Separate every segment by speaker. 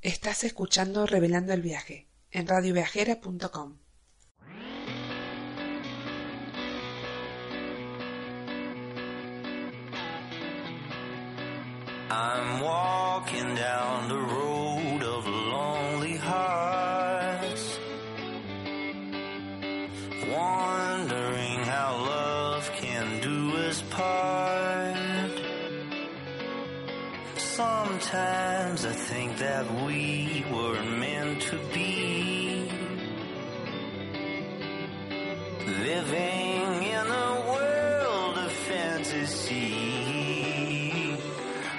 Speaker 1: Estás escuchando Revelando el Viaje en radioviajera.com.
Speaker 2: I'm walking down the road of lonely hearts, Sometimes I think that we were meant to be living in a world of fantasy.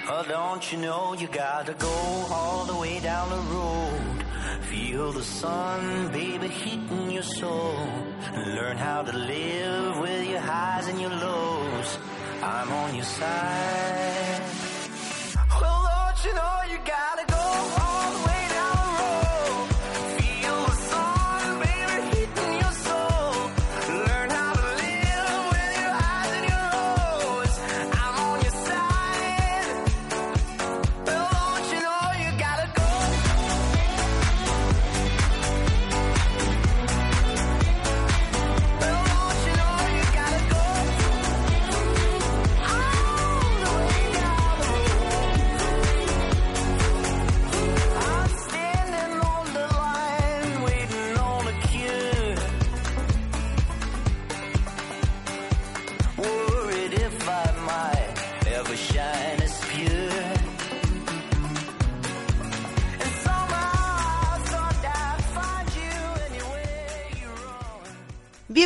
Speaker 2: Oh, don't you know you gotta go all the way down the road? Feel the sun, baby, heating your soul. Learn how to live with your highs and your lows. I'm on your side. Russian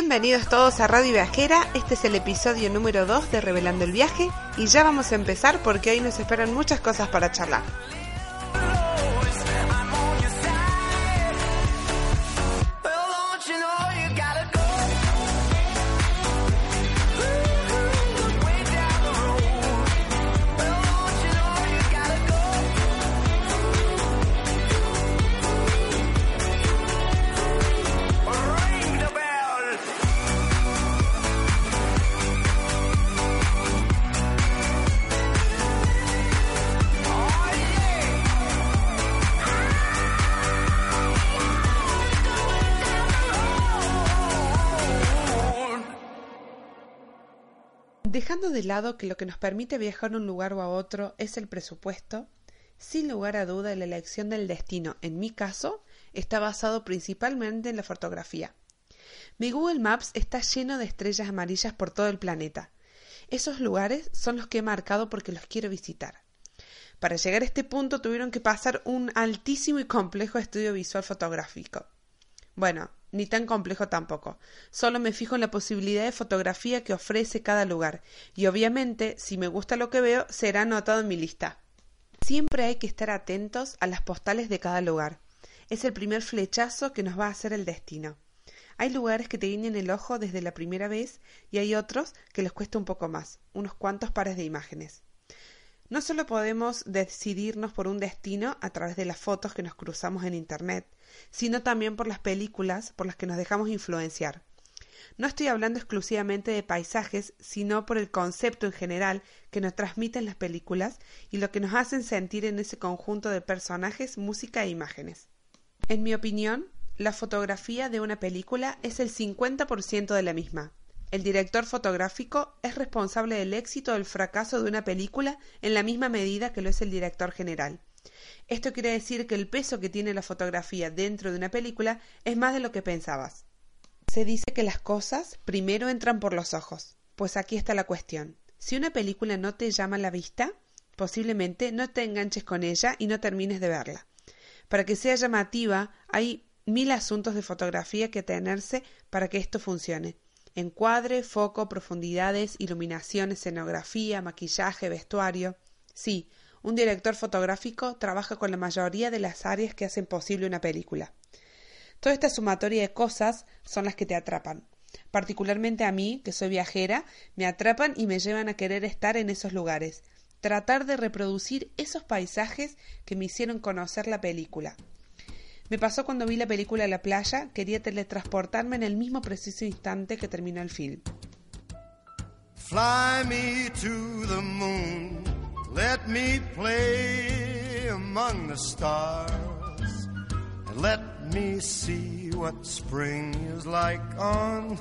Speaker 1: Bienvenidos todos a Radio Viajera, este es el episodio número 2 de Revelando el Viaje y ya vamos a empezar porque hoy nos esperan muchas cosas para charlar. De lado que lo que nos permite viajar a un lugar o a otro es el presupuesto, sin lugar a duda la elección del destino, en mi caso, está basado principalmente en la fotografía. Mi Google Maps está lleno de estrellas amarillas por todo el planeta. Esos lugares son los que he marcado porque los quiero visitar. Para llegar a este punto tuvieron que pasar un altísimo y complejo estudio visual fotográfico. Bueno, ni tan complejo tampoco. Solo me fijo en la posibilidad de fotografía que ofrece cada lugar, y obviamente, si me gusta lo que veo, será anotado en mi lista. Siempre hay que estar atentos a las postales de cada lugar. Es el primer flechazo que nos va a hacer el destino. Hay lugares que te guiñan el ojo desde la primera vez y hay otros que les cuesta un poco más, unos cuantos pares de imágenes. No solo podemos decidirnos por un destino a través de las fotos que nos cruzamos en Internet, sino también por las películas por las que nos dejamos influenciar. No estoy hablando exclusivamente de paisajes, sino por el concepto en general que nos transmiten las películas y lo que nos hacen sentir en ese conjunto de personajes, música e imágenes. En mi opinión, la fotografía de una película es el 50% de la misma. El director fotográfico es responsable del éxito o del fracaso de una película en la misma medida que lo es el director general. Esto quiere decir que el peso que tiene la fotografía dentro de una película es más de lo que pensabas. Se dice que las cosas primero entran por los ojos. Pues aquí está la cuestión. Si una película no te llama la vista, posiblemente no te enganches con ella y no termines de verla. Para que sea llamativa, hay mil asuntos de fotografía que tenerse para que esto funcione. Encuadre, foco, profundidades, iluminación, escenografía, maquillaje, vestuario. Sí, Un director fotográfico trabaja con la mayoría de las áreas que hacen posible una película. Toda esta sumatoria de cosas son las que te atrapan. Particularmente a mí, que soy viajera, me atrapan y me llevan a querer estar en esos lugares, tratar de reproducir esos paisajes que me hicieron conocer la película. Me pasó cuando vi la película La playa, quería teletransportarme en el mismo preciso instante que terminó el film.
Speaker 3: Fly me to the moon, let me play among the stars, and let me see what spring is like on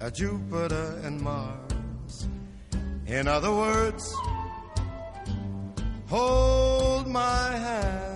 Speaker 3: a Jupiter and Mars. In other words, hold my hand.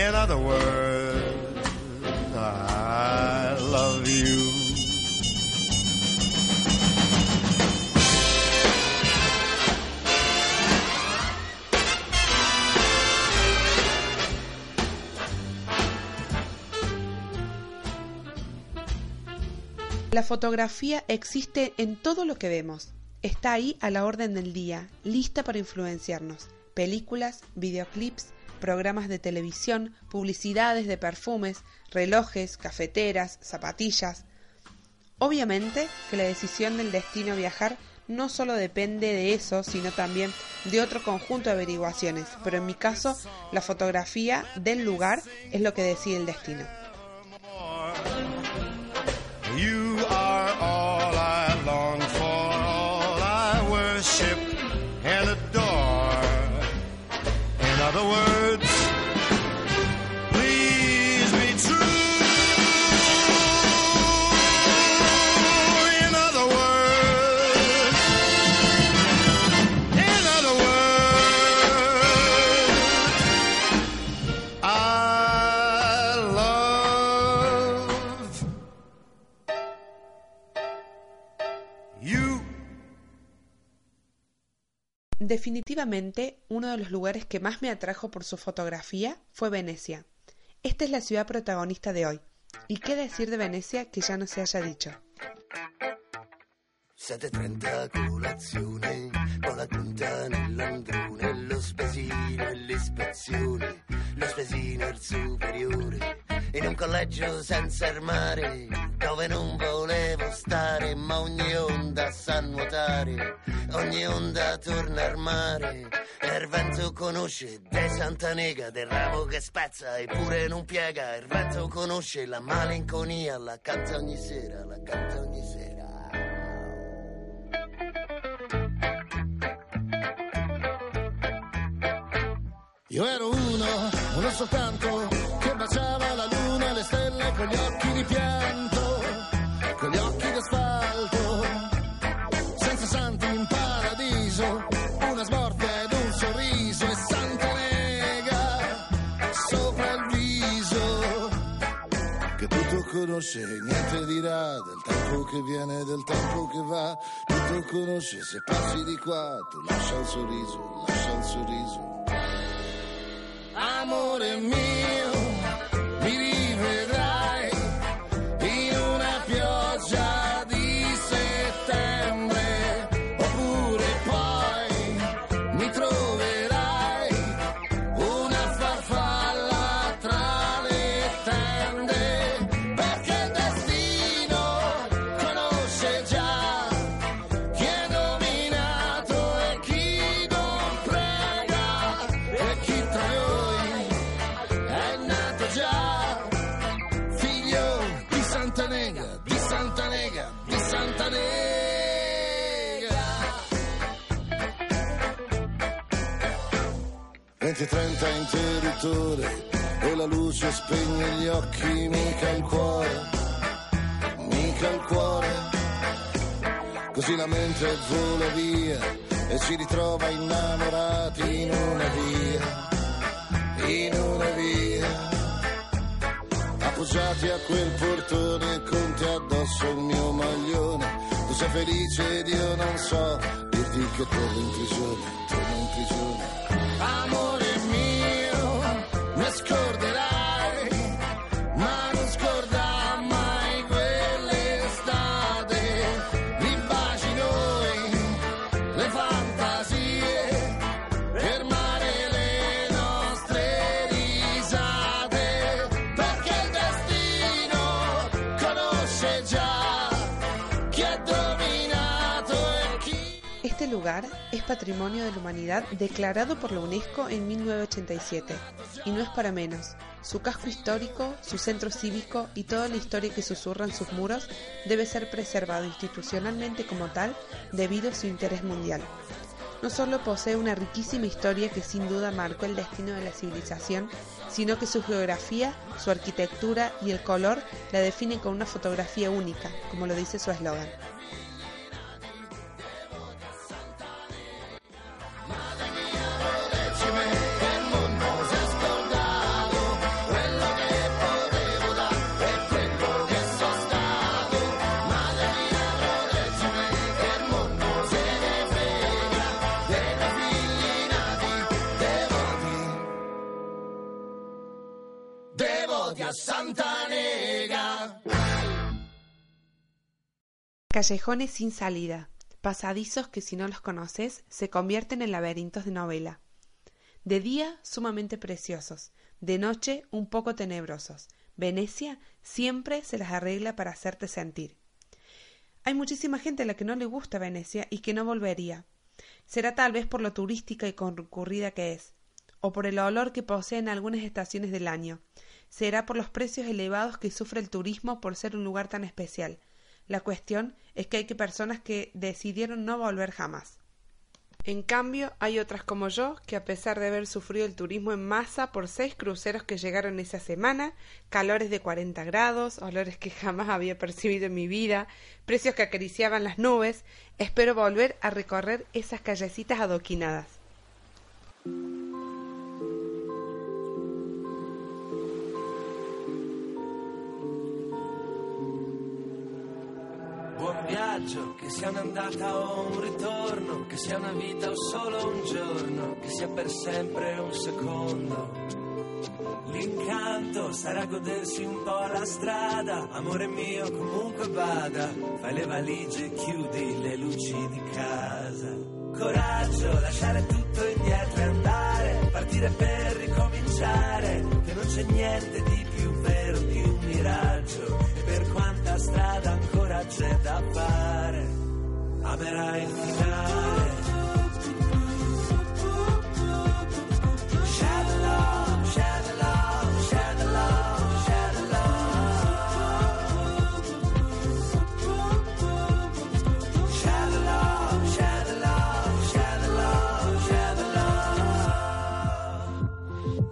Speaker 3: In other words, I love you.
Speaker 1: La fotografía existe en todo lo que vemos. Está ahí a la orden del día, lista para influenciarnos. Películas, videoclips, programas de televisión, publicidades de perfumes, relojes, cafeteras, zapatillas. Obviamente que la decisión del destino a viajar no solo depende de eso, sino también de otro conjunto de averiguaciones, pero en mi caso la fotografía del lugar es lo que decide el destino. Definitivamente, uno de los lugares que más me atrajo por su fotografía fue Venecia. Esta es la ciudad protagonista de hoy. ¿Y qué decir de Venecia que ya no se haya dicho?
Speaker 4: 7.30 colazione, con la punta nell'androne, lo spesino l'ispezione, lo spesino il superiore, in un collegio senza il mare, dove non volevo stare, ma ogni onda sa nuotare, ogni onda torna al mare, e il vento conosce De Santa Nega, del ramo che spezza eppure non piega, il vento conosce la malinconia, la canta ogni sera, la canta ogni sera.
Speaker 5: Io ero uno, uno soltanto, che baciava la luna e le stelle con gli occhi di pianto, con gli occhi d'asfalto, senza santi in paradiso, una smorfia ed un sorriso e Santa Nega sopra il viso. Che tutto conosce, niente dirà del tempo che viene, del tempo che va, tutto conosce, se passi di qua, tu lascia il sorriso, lascia il sorriso. Amore mio, mi rivedrai 20-30 interruttore e la luce spegne gli occhi, mica il cuore, mica il cuore. così la mente vola via e si ritrova innamorati in una via, in una via. Appoggiati a quel portone con te addosso il mio maglione, tu sei felice ed io non so dirti che torno in prigione, torno in prigione.
Speaker 1: Lugar es Patrimonio de la Humanidad declarado por la UNESCO en 1987. Y no es para menos. Su casco histórico, su centro cívico y toda la historia que susurra en sus muros debe ser preservado institucionalmente como tal debido a su interés mundial. No solo posee una riquísima historia que sin duda marcó el destino de la civilización, sino que su geografía, su arquitectura y el color la definen con una fotografía única, como lo dice su eslogan. Callejones sin salida, pasadizos que si no los conoces se convierten en laberintos de novela. De día sumamente preciosos, de noche un poco tenebrosos. Venecia siempre se las arregla para hacerte sentir. Hay muchísima gente a la que no le gusta Venecia y que no volvería. Será tal vez por lo turística y concurrida que es, o por el olor que posee en algunas estaciones del año. Será por los precios elevados que sufre el turismo por ser un lugar tan especial. La cuestión es que hay que personas que decidieron no volver jamás. En cambio, hay otras como yo que a pesar de haber sufrido el turismo en masa por seis cruceros que llegaron esa semana, calores de 40 grados, olores que jamás había percibido en mi vida, precios que acariciaban las nubes, espero volver a recorrer esas callecitas adoquinadas.
Speaker 6: Viaggio, che sia un'andata o un ritorno, che sia una vita o solo un giorno, che sia per sempre un secondo. L'incanto sarà godersi un po' la strada, amore mio comunque vada, fai le valigie, chiudi le luci di casa. Coraggio, lasciare tutto indietro e andare, partire per ricominciare, che non c'è niente di più vero di un miraggio, e per quanta strada ancora c'è da fare, amerai il finale. Shadow, shadow, shadow, shadow, shadow, shadow, shadow.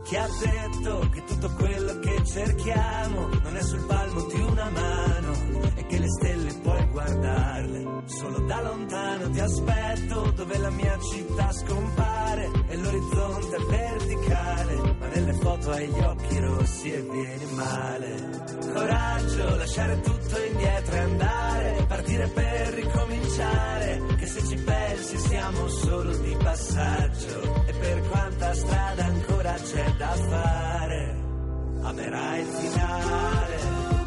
Speaker 6: Chi ha detto che tutto quello che cerchiamo è sul palmo di una mano e che le stelle puoi guardarle. Solo da lontano ti aspetto dove la mia città scompare e l'orizzonte è verticale ma nelle foto hai gli occhi rossi e vieni male. Coraggio lasciare tutto indietro e andare partire per ricominciare che se ci pensi siamo solo di passaggio e per quanta strada ancora c'è da fare amerai il finale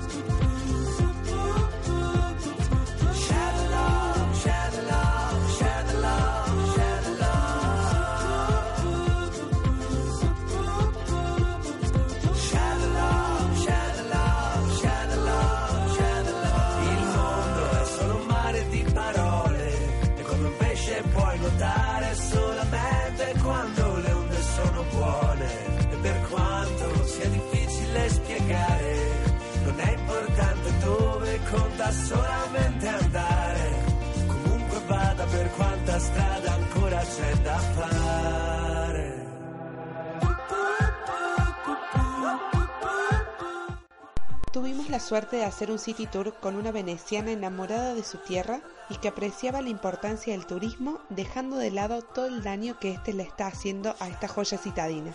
Speaker 6: solamente andare comunque vada per quanta strada ancora da fare
Speaker 1: Tuvimos la suerte de hacer un city tour con una veneciana enamorada de su tierra y que apreciaba la importancia del turismo, dejando de lado todo el daño que éste le está haciendo a esta joya citadina.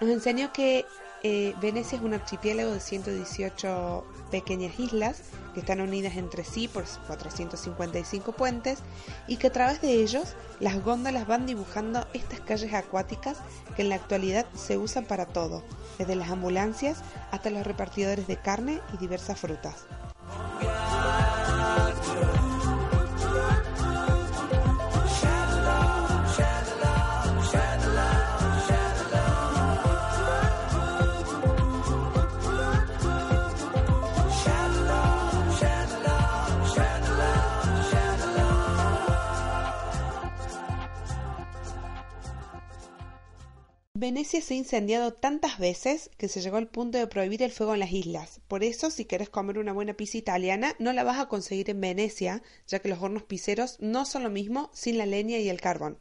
Speaker 1: Nos enseñó que eh, Venecia es un archipiélago de 118 pequeñas islas que están unidas entre sí por 455 puentes y que a través de ellos las góndolas van dibujando estas calles acuáticas que en la actualidad se usan para todo, desde las ambulancias hasta los repartidores de carne y diversas frutas. Venecia se ha incendiado tantas veces que se llegó al punto de prohibir el fuego en las islas. Por eso, si querés comer una buena pizza italiana, no la vas a conseguir en Venecia, ya que los hornos piseros no son lo mismo sin la leña y el carbón.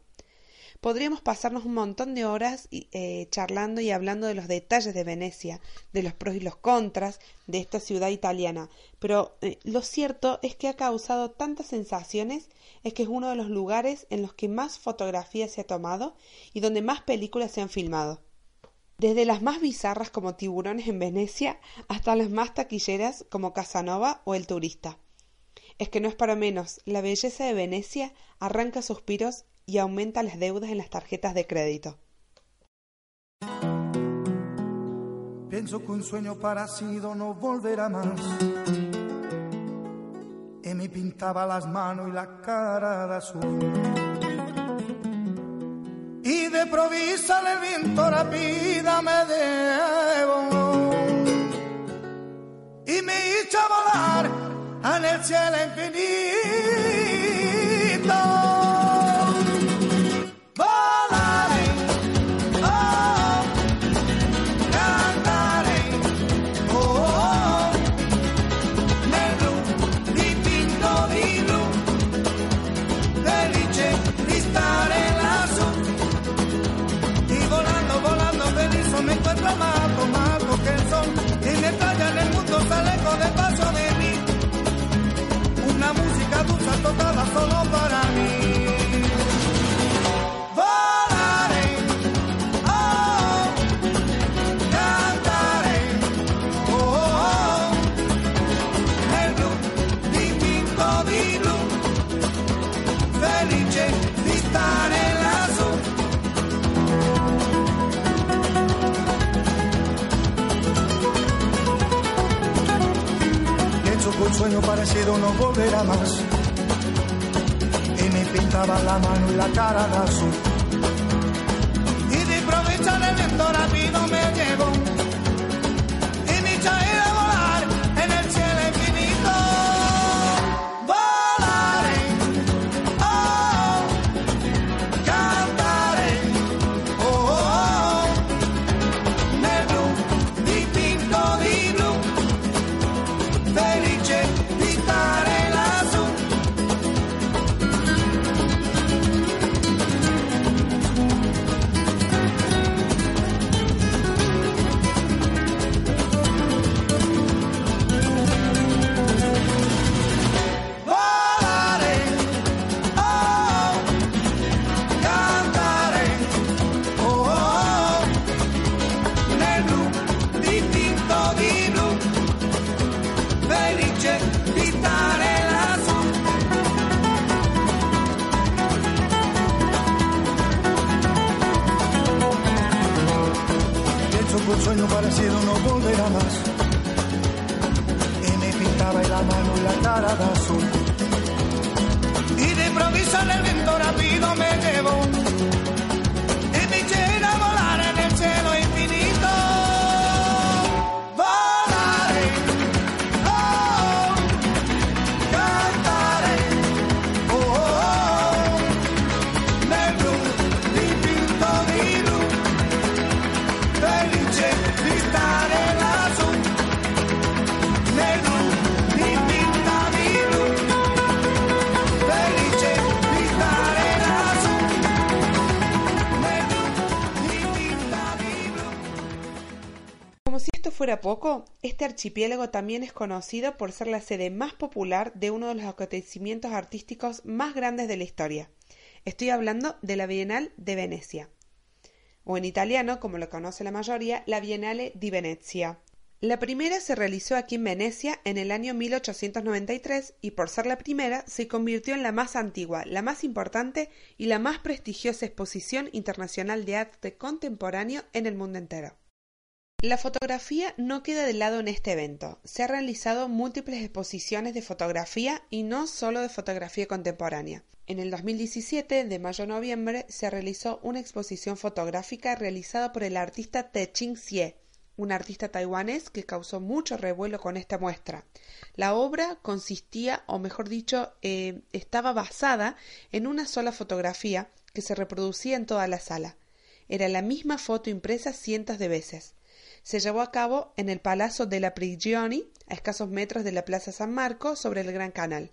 Speaker 1: Podríamos pasarnos un montón de horas eh, charlando y hablando de los detalles de Venecia, de los pros y los contras de esta ciudad italiana, pero eh, lo cierto es que ha causado tantas sensaciones, es que es uno de los lugares en los que más fotografías se ha tomado y donde más películas se han filmado. Desde las más bizarras como Tiburones en Venecia hasta las más taquilleras como Casanova o El Turista. Es que no es para menos, la belleza de Venecia arranca suspiros y aumenta las deudas en las tarjetas de crédito.
Speaker 7: Pienso que un sueño parecido no volverá más. Y me pintaba las manos y la cara de azul. Y de provisa el viento rápida me debo. Y me hizo volar en el cielo infinito. Lassù. Pienso que un sueño parecido no volverá más. Pintaba la mano y la cara de azul. Y de improviso el viento rápido me llevó. Un sueño parecido no volverá más. Y me pintaba la mano y la cara de azul. Y de improviso el viento rápido me llevó.
Speaker 1: Fuera poco, este archipiélago también es conocido por ser la sede más popular de uno de los acontecimientos artísticos más grandes de la historia. Estoy hablando de la Bienal de Venecia, o en italiano, como lo conoce la mayoría, la Bienale di Venezia. La primera se realizó aquí en Venecia en el año 1893 y por ser la primera se convirtió en la más antigua, la más importante y la más prestigiosa exposición internacional de arte contemporáneo en el mundo entero. La fotografía no queda de lado en este evento. Se han realizado múltiples exposiciones de fotografía y no solo de fotografía contemporánea. En el 2017, de mayo a noviembre, se realizó una exposición fotográfica realizada por el artista Te Ching Xie, un artista taiwanés que causó mucho revuelo con esta muestra. La obra consistía, o mejor dicho, eh, estaba basada en una sola fotografía que se reproducía en toda la sala. Era la misma foto impresa cientos de veces se llevó a cabo en el Palazzo della Prigioni, a escasos metros de la Plaza San Marco, sobre el Gran Canal.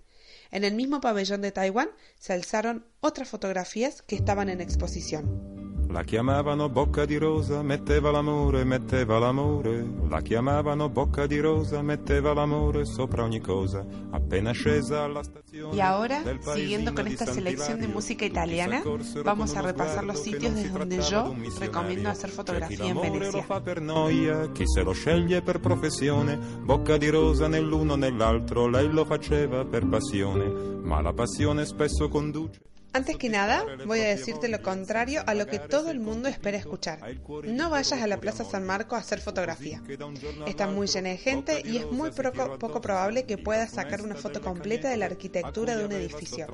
Speaker 1: En el mismo pabellón de Taiwán se alzaron otras fotografías que estaban en exposición.
Speaker 8: La chiamavano bocca di rosa, metteva l'amore, metteva l'amore. La chiamavano bocca di rosa, metteva l'amore sopra ogni cosa. Appena scesa alla stazione.
Speaker 1: Y ahora, siguiendo con esta selección de música italiana, vamos a repasar los sitios desde donde yo recomiendo hacer fotografía en Venecia.
Speaker 8: lo fa per noia, chi se lo sceglie per professione. Bocca di rosa nell'uno nell'altro, lei lo faceva per passione. Ma la passione spesso conduce.
Speaker 1: Antes que nada, voy a decirte lo contrario a lo que todo el mundo espera escuchar. No vayas a la Plaza San Marco a hacer fotografía. Está muy llena de gente y es muy poco, probable que puedas sacar una foto completa de la arquitectura de un edificio.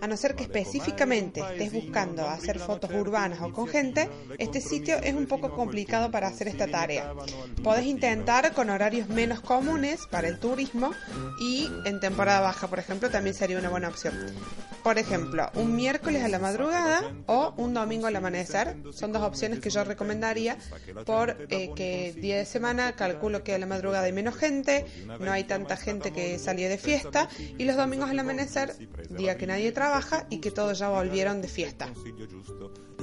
Speaker 1: A no ser que específicamente estés buscando hacer fotos urbanas o con gente, este sitio es un poco complicado para hacer esta tarea. Podés intentar con horarios menos comunes para el turismo y en temporada baja, por ejemplo, también sería una buena opción. Por ejemplo, un miércoles a la madrugada o un domingo al amanecer. Son dos opciones que yo recomendaría porque eh, día de semana calculo que a la madrugada hay menos gente, no hay tanta gente que salió de fiesta y los domingos al amanecer, día que nadie trabaja y que todos ya volvieron de fiesta.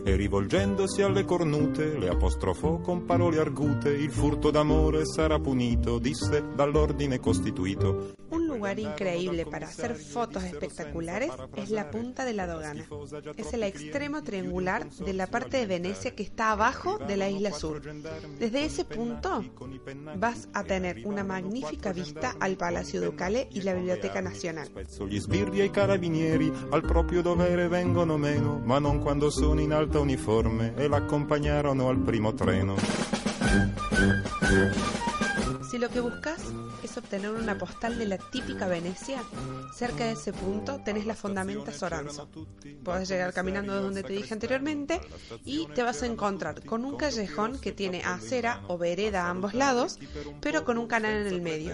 Speaker 8: E rivolgendosi alle cornute le apostrofò con parole argute il furto d'amore sarà punito disse dall'ordine costituito
Speaker 1: lugar increíble para hacer fotos espectaculares es la punta de la Dogana. Es el extremo triangular de la parte de Venecia que está abajo de la isla sur. Desde ese punto vas a tener una magnífica vista al Palacio Ducale y la Biblioteca Nacional.
Speaker 8: Gli sbirri e i carabinieri al proprio dovere vengono meno, ma non quando sono in alta uniforme e l'accompagnarono al primo treno.
Speaker 1: Si lo que buscas es obtener una postal de la típica Venecia, cerca de ese punto tenés la Fondamenta Soranzo. Podés llegar caminando de donde te dije anteriormente y te vas a encontrar con un callejón que tiene acera o vereda a ambos lados, pero con un canal en el medio.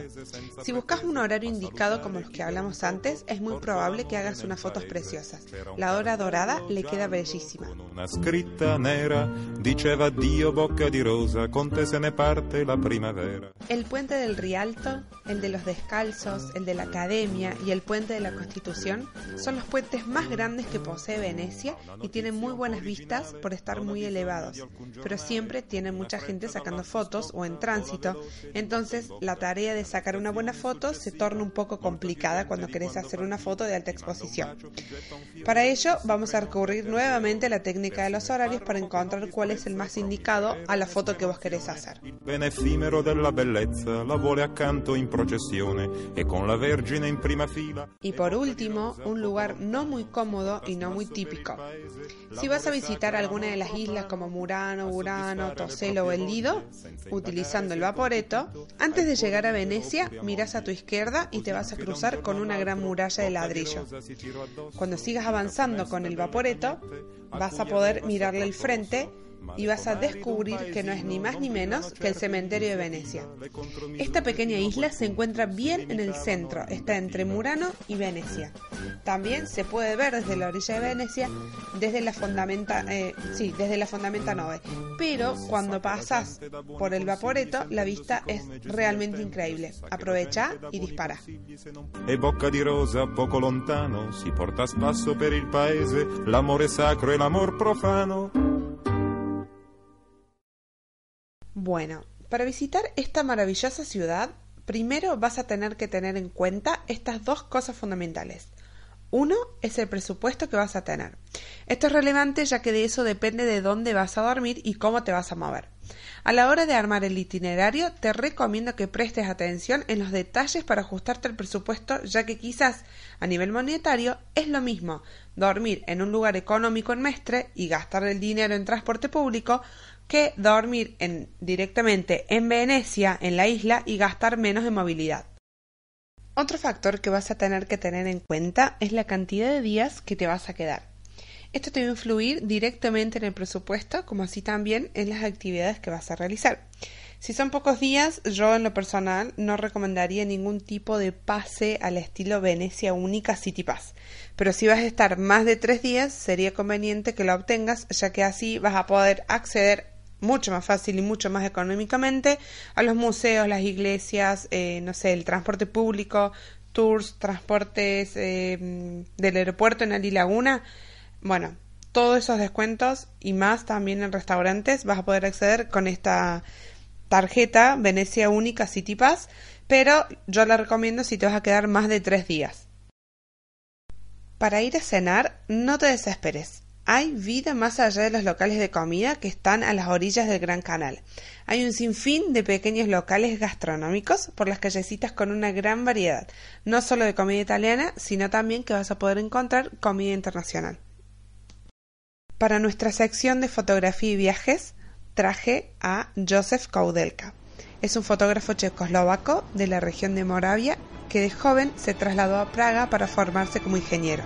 Speaker 1: Si buscas un horario indicado como los que hablamos antes, es muy probable que hagas unas fotos preciosas. La hora dorada le queda bellísima.
Speaker 8: Una scritta nera diceva Dio bocca di rosa, con te se ne parte la primavera.
Speaker 1: El puente del Rialto, el de los Descalzos, el de la Academia y el puente de la Constitución son los puentes más grandes que posee Venecia y tienen muy buenas vistas por estar muy elevados, pero siempre tienen mucha gente sacando fotos o en tránsito, entonces la tarea de sacar una buena foto se torna un poco complicada cuando querés hacer una foto de alta exposición. Para ello vamos a recurrir nuevamente a la técnica de los horarios para encontrar cuál es el más indicado a la foto que vos querés hacer.
Speaker 8: La vuole accanto in processione e con la Vergine in prima fila.
Speaker 1: Y por último, un lugar no muy cómodo y no muy típico. Si vas a visitar alguna de las islas como Murano, Burano, Toselo o El Lido, utilizando el vaporeto, antes de llegar a Venecia, miras a tu izquierda y te vas a cruzar con una gran muralla de ladrillo. Cuando sigas avanzando con el vaporeto, vas a poder mirarle el frente y vas a descubrir que no es ni más ni menos que el cementerio de Venecia. Esta pequeña isla se encuentra bien en el centro, está entre Murano y Venecia. También se puede ver desde la orilla de Venecia, desde la fundamenta, eh, sí, desde la fundamenta 9. Pero cuando pasas por el Vaporeto, la vista es realmente increíble. Aprovecha y dispara.
Speaker 8: E bocca di rosa poco lontano si porta per il paese l'amore sacro e l'amor profano.
Speaker 1: Bueno, Para visitar esta maravillosa ciudad, primero vas a tener que tener en cuenta estas dos cosas fundamentales. Uno es el presupuesto que vas a tener. Esto es relevante ya que de eso depende de dónde vas a dormir y cómo te vas a mover. A la hora de armar el itinerario, te recomiendo que prestes atención en los detalles para ajustarte el presupuesto, ya que quizás a nivel monetario es lo mismo dormir en un lugar económico en Mestre y gastar el dinero en transporte público que dormir en, directamente en Venecia, en la isla, y gastar menos en movilidad. Otro factor que vas a tener que tener en cuenta es la cantidad de días que te vas a quedar. Esto te va a influir directamente en el presupuesto, como así también en las actividades que vas a realizar. Si son pocos días, yo en lo personal no recomendaría ningún tipo de pase al estilo Venecia Única City Pass. Pero si vas a estar más de tres días, sería conveniente que lo obtengas, ya que así vas a poder acceder mucho más fácil y mucho más económicamente a los museos, las iglesias, eh, no sé, el transporte público, tours, transportes eh, del aeropuerto en Ali Laguna. Bueno, todos esos descuentos y más también en restaurantes vas a poder acceder con esta tarjeta Venecia Única City Pass, pero yo la recomiendo si te vas a quedar más de tres días. Para ir a cenar, no te desesperes. Hay vida más allá de los locales de comida que están a las orillas del Gran Canal. Hay un sinfín de pequeños locales gastronómicos por las callecitas con una gran variedad, no solo de comida italiana, sino también que vas a poder encontrar comida internacional. Para nuestra sección de fotografía y viajes, traje a Josef Koudelka. Es un fotógrafo checoslovaco de la región de Moravia que de joven se trasladó a Praga para formarse como ingeniero.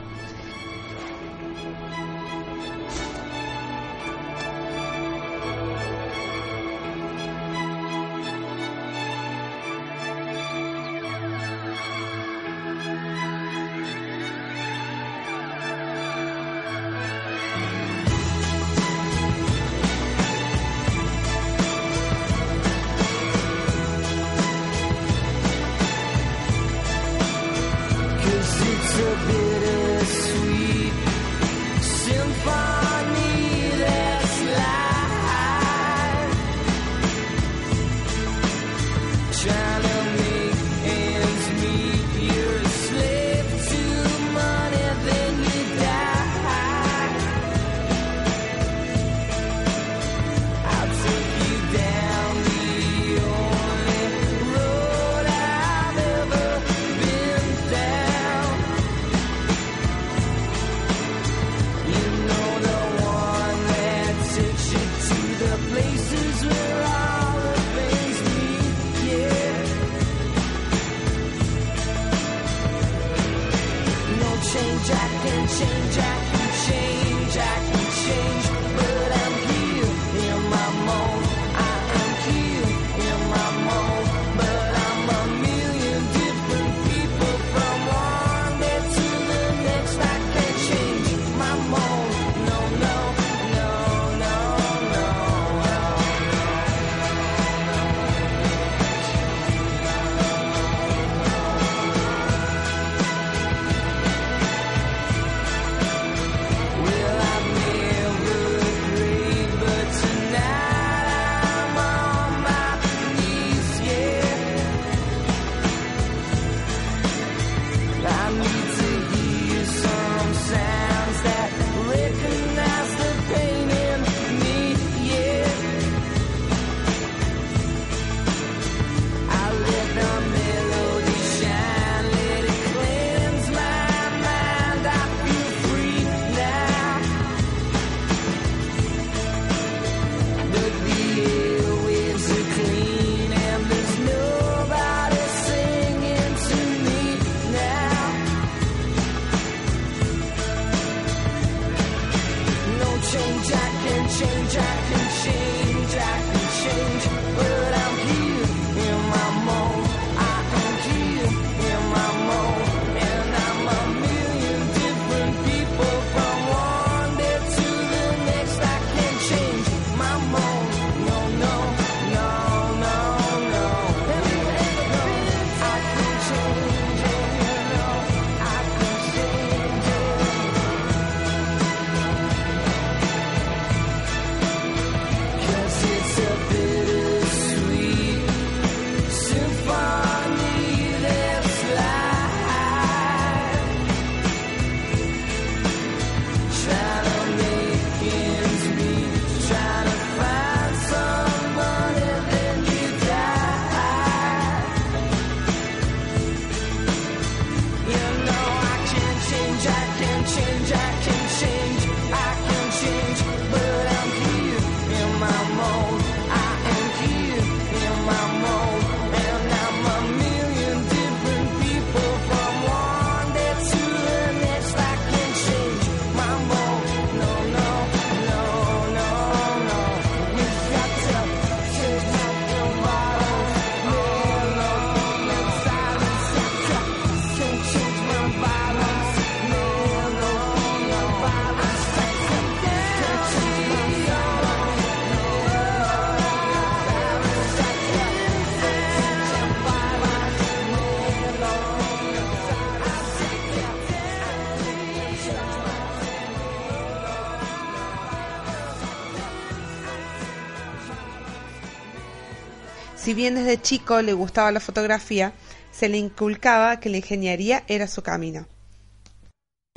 Speaker 9: Bien desde chico le gustaba la fotografía, se le inculcaba que la ingeniería era su camino.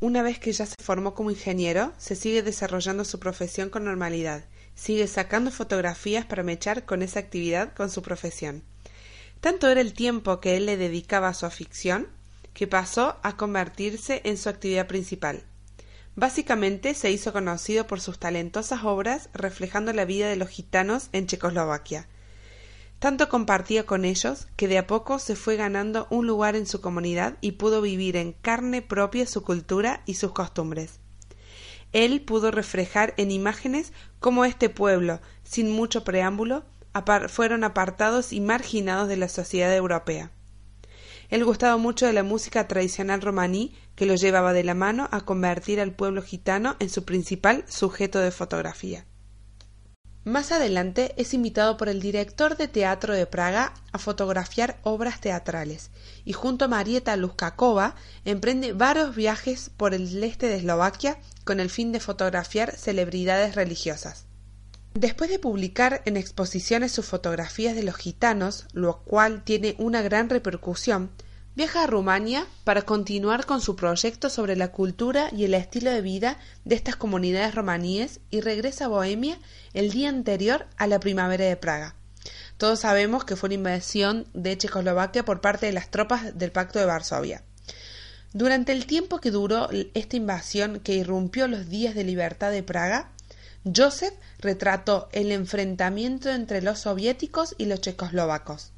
Speaker 9: Una vez que ya se formó como ingeniero, se sigue desarrollando su profesión con normalidad, sigue sacando fotografías para mechar con esa actividad con su profesión. Tanto era el tiempo que él le dedicaba a su afición, que pasó a convertirse en su actividad principal. Básicamente se hizo conocido por sus talentosas obras reflejando la vida de los gitanos en Checoslovaquia. Tanto compartía con ellos que de a poco se fue ganando un lugar en su comunidad y pudo vivir en carne propia su cultura y sus costumbres. Él pudo reflejar en imágenes cómo este pueblo, sin mucho preámbulo, fueron apartados y marginados de la sociedad europea. Él gustaba mucho de la música tradicional romaní que lo llevaba de la mano a convertir al pueblo gitano en su principal sujeto de fotografía. Más adelante es invitado por el director de teatro de Praga a fotografiar obras teatrales y junto a Marieta Luskakova emprende varios viajes por el este de Eslovaquia con el fin de fotografiar celebridades religiosas. Después de publicar en exposiciones sus fotografías de los gitanos, lo cual tiene una gran repercusión, viaja a Rumania para continuar con su proyecto sobre la cultura y el estilo de vida de estas comunidades romaníes y regresa a Bohemia el día anterior a la primavera de Praga. Todos sabemos que fue una invasión de Checoslovaquia por parte de las tropas del Pacto de Varsovia. Durante el tiempo que duró esta invasión que irrumpió los días de libertad de Praga, Joseph retrató el enfrentamiento entre los soviéticos y los checoslovacos.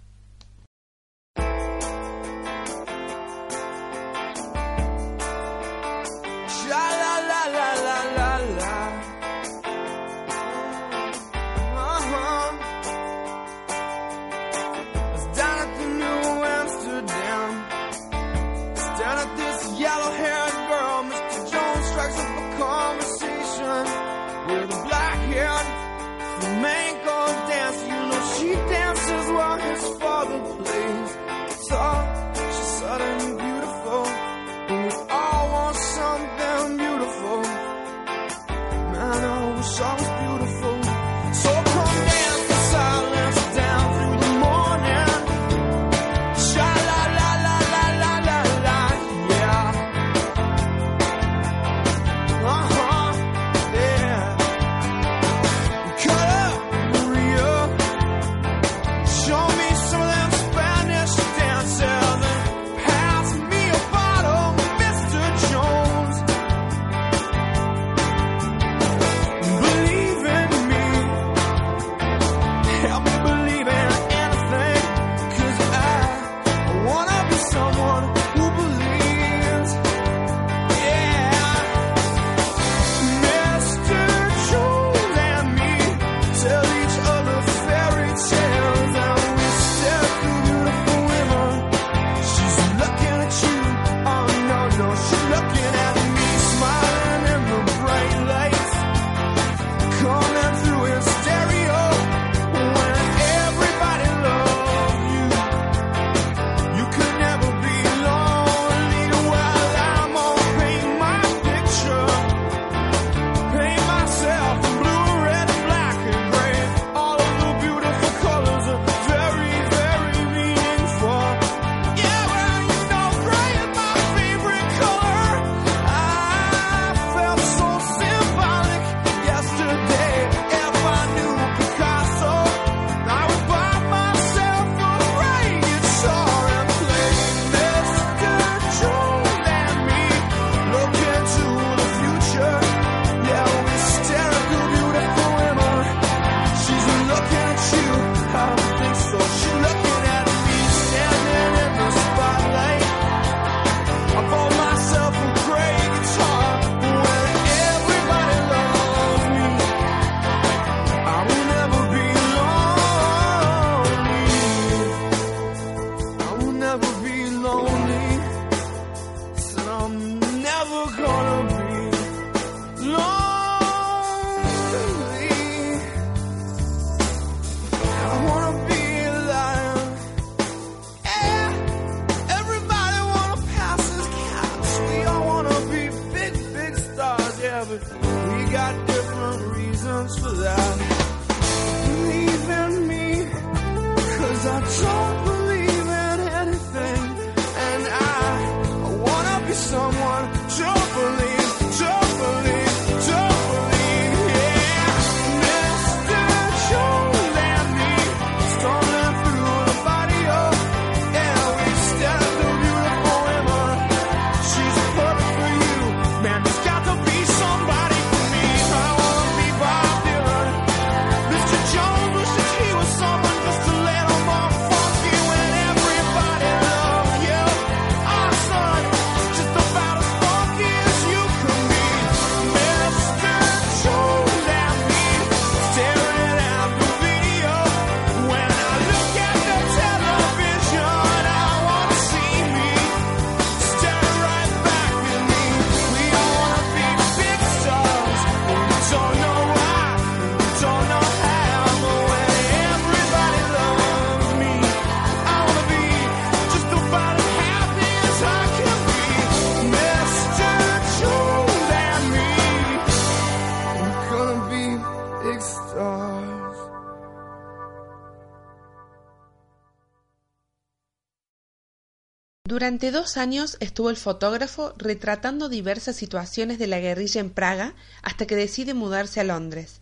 Speaker 1: Durante dos años estuvo el fotógrafo retratando diversas situaciones de la guerrilla en Praga hasta que decide mudarse a Londres.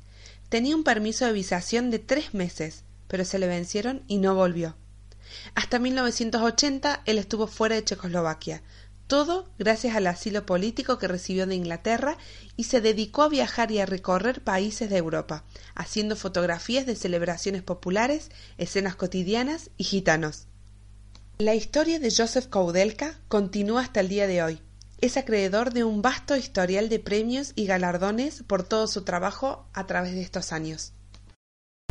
Speaker 1: Tenía un permiso de visación de tres meses, pero se le vencieron y no volvió. Hasta 1980 él estuvo fuera de Checoslovaquia, todo gracias al asilo político que recibió de Inglaterra y se dedicó a viajar y a recorrer países de Europa, haciendo fotografías de celebraciones populares, escenas cotidianas y gitanos. La historia de Joseph Koudelka continúa hasta el día de hoy. Es acreedor de un vasto historial de premios y galardones por todo su trabajo a través de estos años.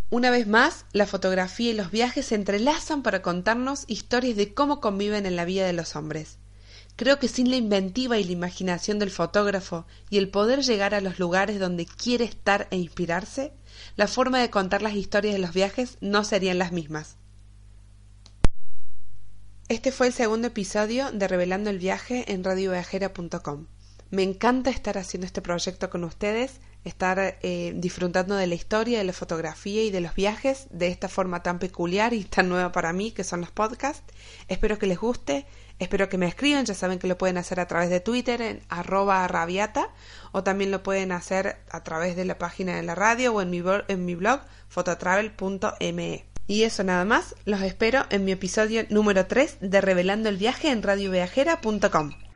Speaker 1: Una vez más, la fotografía y los viajes se entrelazan para contarnos historias de cómo conviven en la vida de los hombres. Creo que sin la inventiva y la imaginación del fotógrafo y el poder llegar a los lugares donde quiere estar e inspirarse, la forma de contar las historias de los viajes no serían las mismas. Este fue el segundo episodio de Revelando el Viaje en radioviajera.com. Me encanta estar haciendo este proyecto con ustedes, estar eh, disfrutando de la historia, de la fotografía y de los viajes de esta forma tan peculiar y tan nueva para mí que son los podcasts. Espero que les guste, espero que me escriban, ya saben que lo pueden hacer a través de Twitter en arroba rabiata o también lo pueden hacer a través de la página de la radio o en mi, en mi blog fototravel.me. Y eso nada más, los espero en mi episodio número 3 de Revelando el Viaje en radioviajera.com.